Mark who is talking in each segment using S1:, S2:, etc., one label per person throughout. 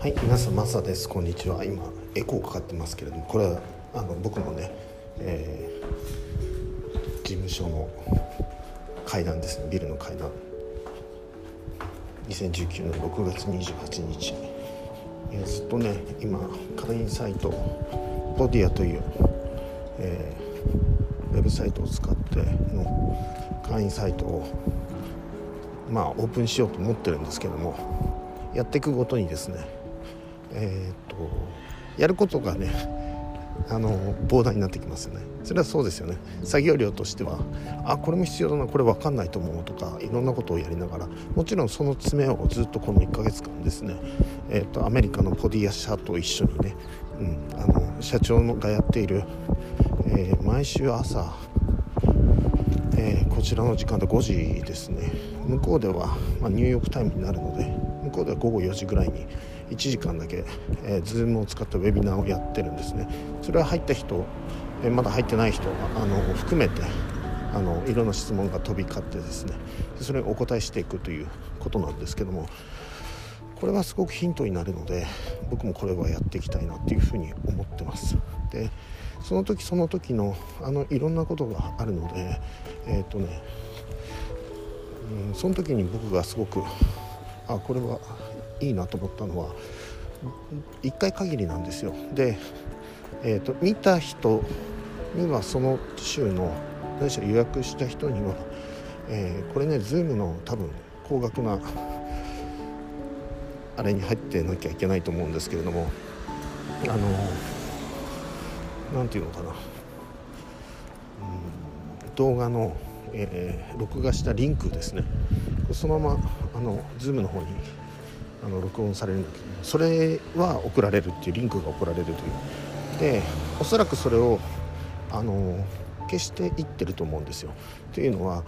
S1: はい皆さんマサです。こんにちは。今エコーかかってますけれどもこれはあの僕のね、えー、事務所の階段ですね。ビルの階段。2019年6月28日、えー、ずっとね今会員サイトボディアという、えー、ウェブサイトを使っての会員サイトをまあオープンしようと思ってるんですけどもやっていくごとにですねえー、っとやることがねあの膨大になってきますよね。それはそうですよね。作業量としてはあこれも必要だなこれ分かんないと思うとかいろんなことをやりながらもちろんその詰めをずっとこの1ヶ月間ですね、えーと、アメリカのポディア社と一緒にね、うん、あの社長がやっている、えー、毎週朝、えー、こちらの時間で5時ですね。向こうでは、まあ、ニューヨークタイムになるので向こうでは午後4時ぐらいに1時間だけ、えー、Zoom を使ったウェビナーをやってるんですね。それは入った人、えー、まだ入ってない人あの含めてあのいろんな質問が飛び交ってですね。それをお答えしていくということなんですけどもこれはすごくヒントになるので僕もこれはやっていきたいなっていうふうに思ってます。でその時その時のあのいろんなことがあるのでえっ、ー、とね、うん、その時に僕がすごくあこれはいいなと思ったのは1回限りなんですよ。で、えーと、見た人にはその週の何しろ予約した人には、えー、これね Zoom の多分高額なあれに入ってなきゃいけないと思うんですけれどもあの何て言うのかな、うん、動画の、えー、録画したリンクですね。そのままあの Zoom の方にあの録音されるんだけどそれは送られるっていうリンクが送られるという。でおそらくそれをあの消していってると思うんですよ。というのは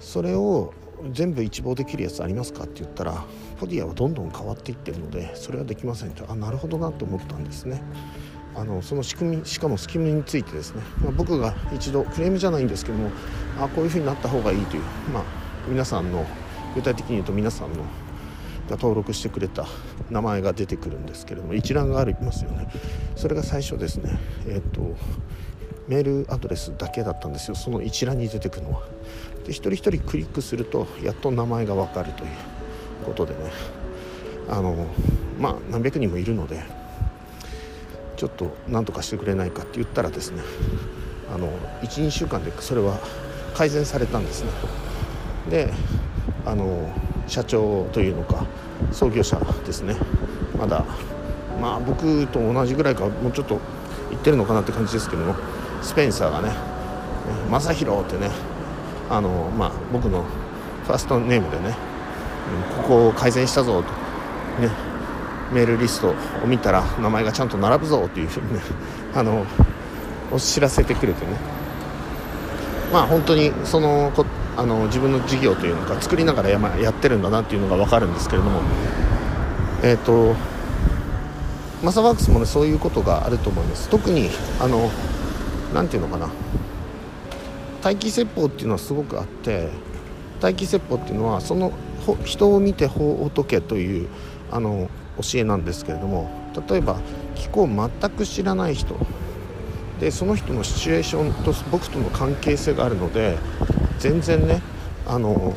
S1: それを全部一望できるやつありますかって言ったらポディアはどんどん変わっていってるのでそれはできませんと。あなるほどなと思ったんですね。あのその仕組みしかもスキムについてですね、まあ、僕が一度クレームじゃないんですけどもあこういうふうになった方がいいという、まあ、皆さんの具体的に言うと皆さんのが登録してくれた名前が出てくるんですけれども一覧がありますよね。それが最初ですね。えっ、ー、とメールアドレスだけだったんですよ。その一覧に出てくるのは。で一人一人クリックするとやっと名前が分かるということでね。あのまあ何百人もいるのでちょっと何とかしてくれないかって言ったらですねあの12週間でそれは改善されたんですね。であの社長というのか創業者ですね。まだまあ僕と同じぐらいかもうちょっと言ってるのかなって感じですけどもスペンサーがね「正宏」ってねあの、まあ、僕のファーストネームでねここを改善したぞと、ね、メールリストを見たら名前がちゃんと並ぶぞというふうにね あのお知らせてくれてね。まあ本当にそのこあの自分の事業というのか作りながらや,、やってるんだなっていうのが分かるんですけれどもえっ、ー、とマサワークスもねそういうことがあると思います。特にあの何て言うのかな。待機説法っていうのはすごくあって待機説法っていうのはその人を見て法を解けというあの教えなんですけれども例えば気候を全く知らない人。でその人のシチュエーションと僕との関係性があるので全然ねあの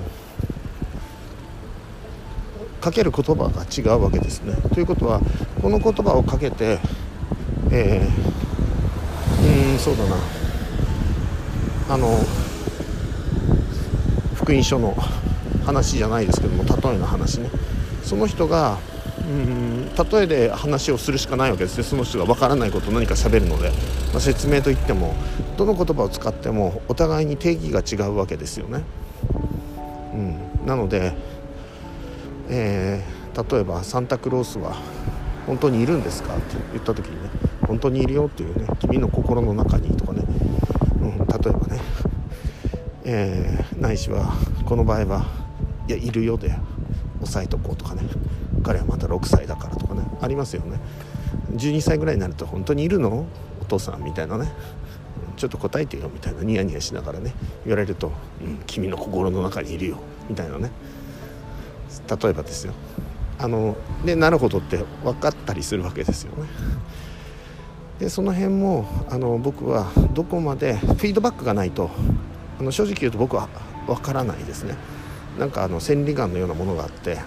S1: かける言葉が違うわけですね。ということはこの言葉をかけて、えー、うんそうだな。あの福音書の話じゃないですけども例えの話ね。その人がうん例えで話をするしかないわけですね。その人が分からないことを何か喋るので、まあ、説明といってもどの言葉を使ってもお互いに定義が違うわけですよね。うん、なので、えー、例えば「サンタクロースは本当にいるんですか?」って言った時にね「本当にいるよ」っていうね「君の心の中に」とかね、うん、例えばね、えー、ないしはこの場合は「いやいるよ」で押さえとこうとかね。彼はまた6歳だからとかね。ありますよね。12歳ぐらいになると本当にいるの？お父さんみたいなね。ちょっと答えてよみたいなニヤニヤしながらね言われると「うん、君の心の中にいるよ」みたいなね例えばですよあのでなるほどって分かったりするわけですよね。でその辺もあの僕はどこまでフィードバックがないとあの正直言うと僕は分からないですね。なんかあの千里眼のようなものがあって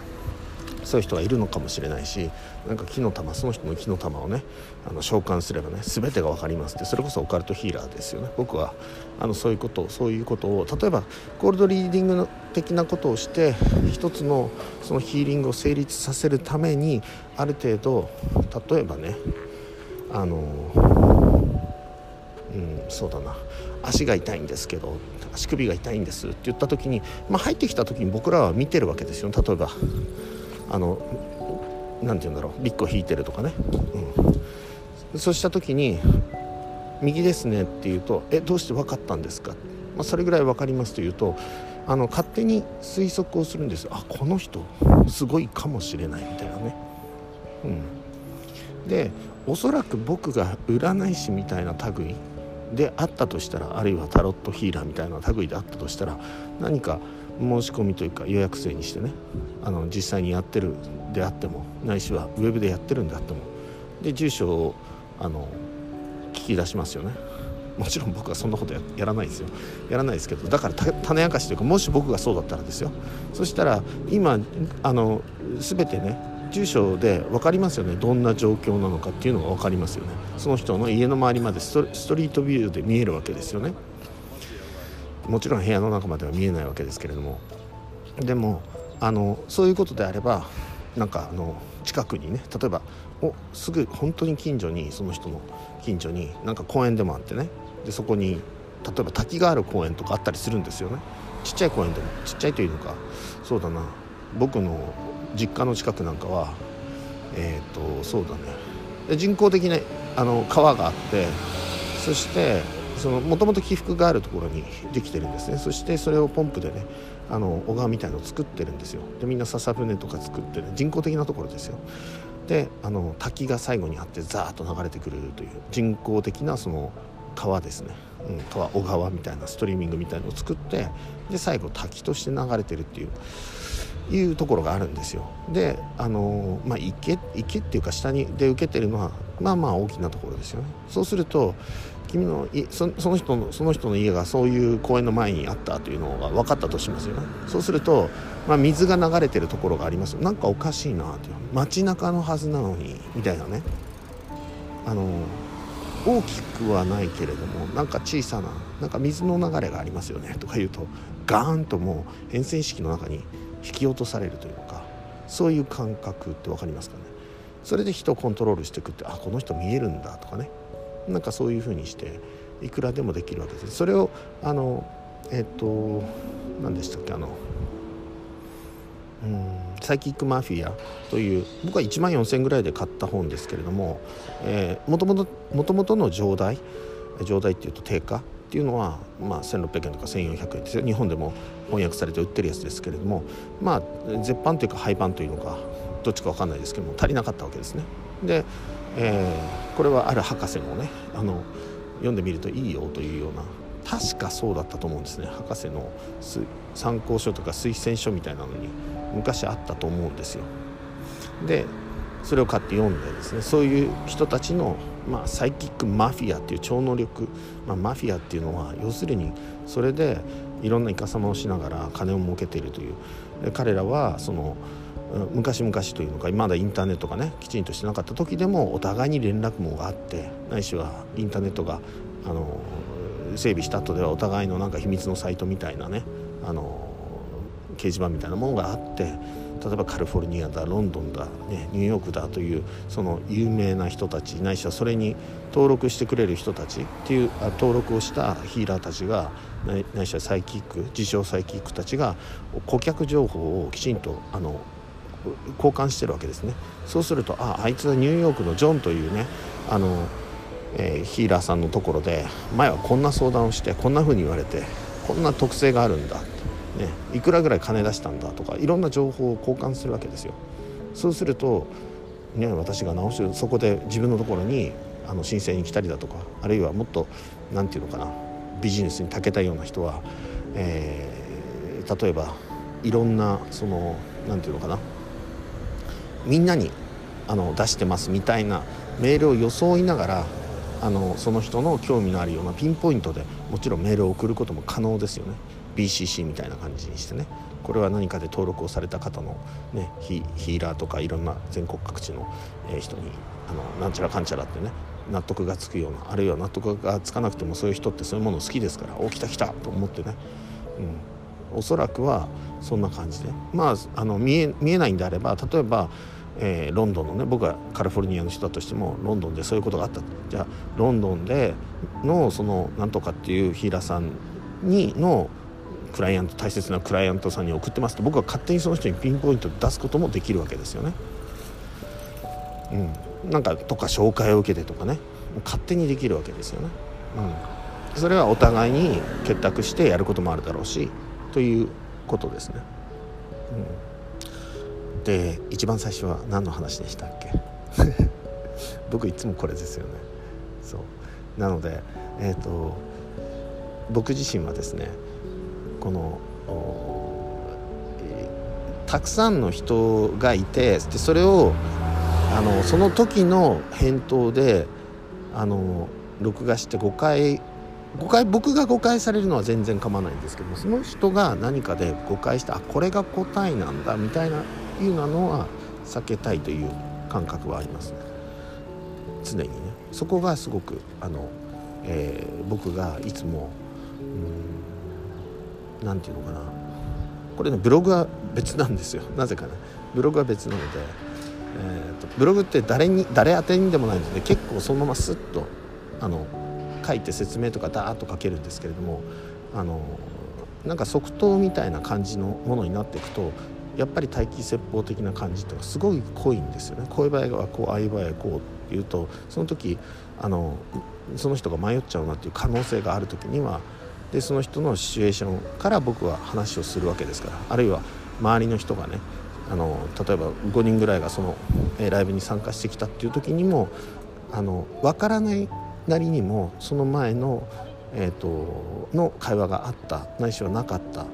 S1: そういう人がいるのかもしれないしなんか木の玉その人の木の玉をねあの召喚すればね全てが分かりますってそれこそオカルトヒーラーですよね。僕はあのそういうことそういうことを例えばコールドリーディング的なことをして一つのそのヒーリングを成立させるためにある程度例えばねあのうんそうだな。足が痛いんですけど足首が痛いんですって言った時に、まあ、入ってきた時に僕らは見てるわけですよ。例えばあの何て言うんだろうビッグを引いてるとかね、うん、そうした時に「右ですね」って言うと「えどうして分かったんですか?」まあ、それぐらい分かりますというとあの勝手に推測をするんですあこの人すごいかもしれないみたいなね。うん、でおそらく僕が占い師みたいな類であったとしたらあるいはタロットヒーラーみたいな類であったとしたら何か申し込みというか予約制にしてね。あの実際にやってるであってもないしはウェブでやってるんであっても。で住所をあの聞き出しますよね。もちろん僕はそんなことやらないですよ。やらないですけどだから種明かしというかもし僕がそうだったらですよ。そしたら今あの全てね住所で分かりますよね。どんな状況なのかっていうのが分かりますよね。その人の家の周りまでストリートビューで見えるわけですよね。もちろん部屋の中までは見えないわけですけれども。でもあのそういうことであればなんかあの近くにね例えばおすぐ本当に近所にその人の近所になんか公園でもあってね。でそこに例えば滝がある公園とかあったりするんですよね。ちっちゃい公園でもちっちゃいというのか。そうだな。僕の実家の近くなんかはえっ、ー、とそうだね。人工的なあの川があってそしてもともと起伏があるところにできてるんですね。そしてそれをポンプでねあの小川みたいのを作ってるんですよ。でみんな笹舟とか作ってる人工的なところですよ。であの滝が最後にあってザーッと流れてくるという人工的なその川ですね、うん、川小川みたいなストリーミングみたいのを作ってで最後滝として流れてるっていう。いうところがあるんですよ。であのまあ池池っていうか下にで受けてるのはまあまあ大きなところですよね。そうすると君のそその人のその人の家がそういう公園の前にあったというのが分かったとしますよね。そうすると、まあ、水が流れてるところがあります。なんかおかしいなという。街中のはずなのにみたいなね。あの大きくはないけれどもなんか小さななんか水の流れがありますよね。とか言うとガーンともう変遷式の中に引き落とされるというかそういう感覚って分かりますかね？それで人をコントロールしていくってあこの人見えるんだとかね。なんかそういうふうにしていくらでもできるわけです。それをあのえっ、と何でしたっけ？あのうんサイキックマフィアという僕は1万4000円ぐらいで買った本ですけれどももともとの上代上代っていうと定価？っていうのは、まあ、1600円とか1400円ですよ日本でも翻訳されて売ってるやつですけれどもまあ絶版というか廃版というのかどっちか分かんないですけども足りなかったわけですね。で、えー、これはある博士もねあの読んでみるといいよというような確かそうだったと思うんですね博士の参考書とか推薦書みたいなのに昔あったと思うんですよ。でそれを買って読んでですねそういう人たちの、まあ、サイキックマフィアっていう超能力、まあ、マフィアっていうのは要するにそれでいろんなイカサマをしながら金を儲けているという彼らはその昔々というのかまだインターネットがねきちんとしてなかった時でもお互いに連絡網があってないしはインターネットがあの整備した後ではお互いのなんか秘密のサイトみたいなねあの掲示板みたいなものがあって例えばカリフォルニアだロンドンだ、ね、ニューヨークだというその有名な人たちないしはそれに登録してくれる人たちっていう登録をしたヒーラーたちがないしはサイキック自称サイキックたちが顧客情報をきちんとあの交換してるわけですね。そうするとああいつはニューヨークのジョンというねあの、えー、ヒーラーさんのところで前はこんな相談をしてこんな風に言われてこんな特性があるんだ、ね、いくらぐらい金出したんだとかいろんな情報を交換するわけですよ。そうすると、ね、私が直しそこで自分のところにあの申請に来たりだとかあるいはもっと何て言うのかなビジネスに長けたような人は、えー、例えばいろんなその何て言うのかなみんなにあの出してますみたいなメールを装いながらあのその人の興味のあるようなピンポイントでもちろんメールを送ることも可能ですよね。BCC みたいな感じにしてね。これは何かで登録をされた方の、ね、ヒーラーとかいろんな全国各地の人にあのなんちゃらかんちゃらってね納得がつくようなあるいは納得がつかなくてもそういう人ってそういうもの好きですからお来た来たと思ってね、うん、おそらくはそんな感じで。まああの見え見えないんであれば例えばえー、ロンドンのね僕はカリフォルニアの人だとしてもロンドンでそういうことがあった。じゃあロンドンでのそのなんとかっていうヒーラーさんにのクライアント大切なクライアントさんに送ってますと僕は勝手にその人にピンポイント出すこともできるわけですよね。うん、なんかとか紹介を受けてとかね。勝手にできるわけですよね。うん、それはお互いに結託してやることもあるだろうしということですね。うん。で一番最初は何の話でしたっけ？僕いつもこれですよね。そう。なのでえっ、ー、と僕自身はですねこのたくさんの人がいてでそれをあのその時の返答であの録画して誤解誤解僕が誤解されるのは全然構わないんですけどその人が何かで誤解してあこれが答えなんだみたいないうのは避けたいという感覚はありますね。常にね。そこがすごくあの、えー、僕がいつも何て言うのかな。これねブログは別なんですよ。なぜかね。ブログは別なので、えーと、ブログって誰に誰宛てにでもないので結構そのままスッとあの書いて説明とかダーッと書けるんですけれどもあのなんか即答みたいな感じのものになっていくとやっぱり待機説法的な感じとかすごい濃いんですよね。こういう場合はこうああいう場合はこうっていうとその時あのその人が迷っちゃうなっていう可能性がある時にはでその人のシチュエーションから僕は話をするわけですからあるいは周りの人がねあの例えば5人ぐらいがその、ライブに参加してきたっていう時にもあの分からないなりにもその前の,、えーとの会話があったないしはなかった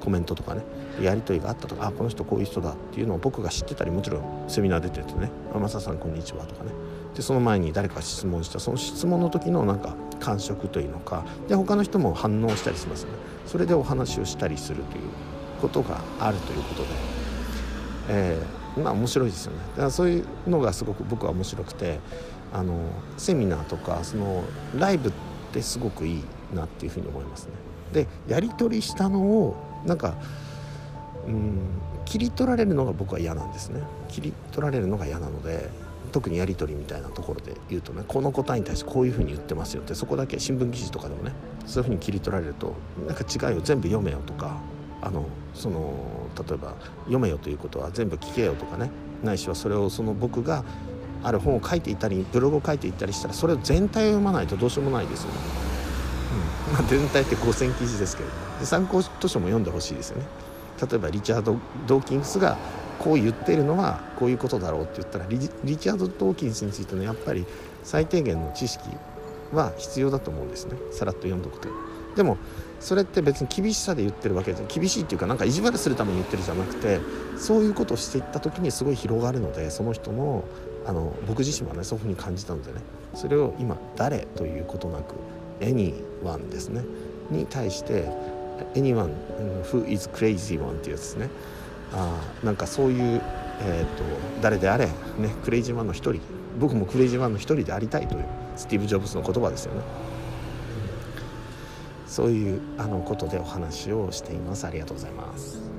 S1: コメントとかねやり取りがあったとかあこの人こういう人だっていうのを僕が知ってたりもちろんセミナー出ててね「マサさんこんにちは」とかね。でその前に誰か質問したその質問の時のなんか感触というのかで他の人も反応したりしますね。それでお話をしたりするということがあるということで、えー、まあ面白いですよね。だからそういうのがすごく僕は面白くてあのセミナーとかそのライブってすごくいいなっていうふうに思いますね。でやり取りしたのをなんかうん切り取られるのが僕は嫌なんですね。切り取られるのが嫌なので特にやり取りみたいなところで言うとねこの答えに対してこういうふうに言ってますよってそこだけ新聞記事とかでもねそういうふうに切り取られるとなんか違うよ全部読めよとかあのその例えば読めよということは全部聞けよとかねないしはそれをその僕がある本を書いていたりブログを書いていたりしたらそれを全体を読まないとどうしようもないですよね。うんまあ、全体って5,000記事ですけれどもで参考図書も読んでほしいですよね。例えばリチャード・ドーキンスがこう言ってるのはこういうことだろうって言ったらリチャード・ドーキンスについてのやっぱり最低限の知識は必要だと思うんですね。さらっと読んどくと。でもそれって別に厳しさで言ってるわけで厳しいっていうかなんか意地悪するために言ってるじゃなくてそういうことをしていった時にすごい広がるのでその人のあの僕自身はねそういうふうに感じたのでね。それを今誰ということなく anyone ですね。に対して anyone who is crazy one っていうやつですね。あなんかそういう、えーと、誰であれ、ね、クレイジーマンの一人僕もクレイジーマンの一人でありたいというスティーブ・ジョブズの言葉ですよね。そういうあのことでお話をしています。ありがとうございます。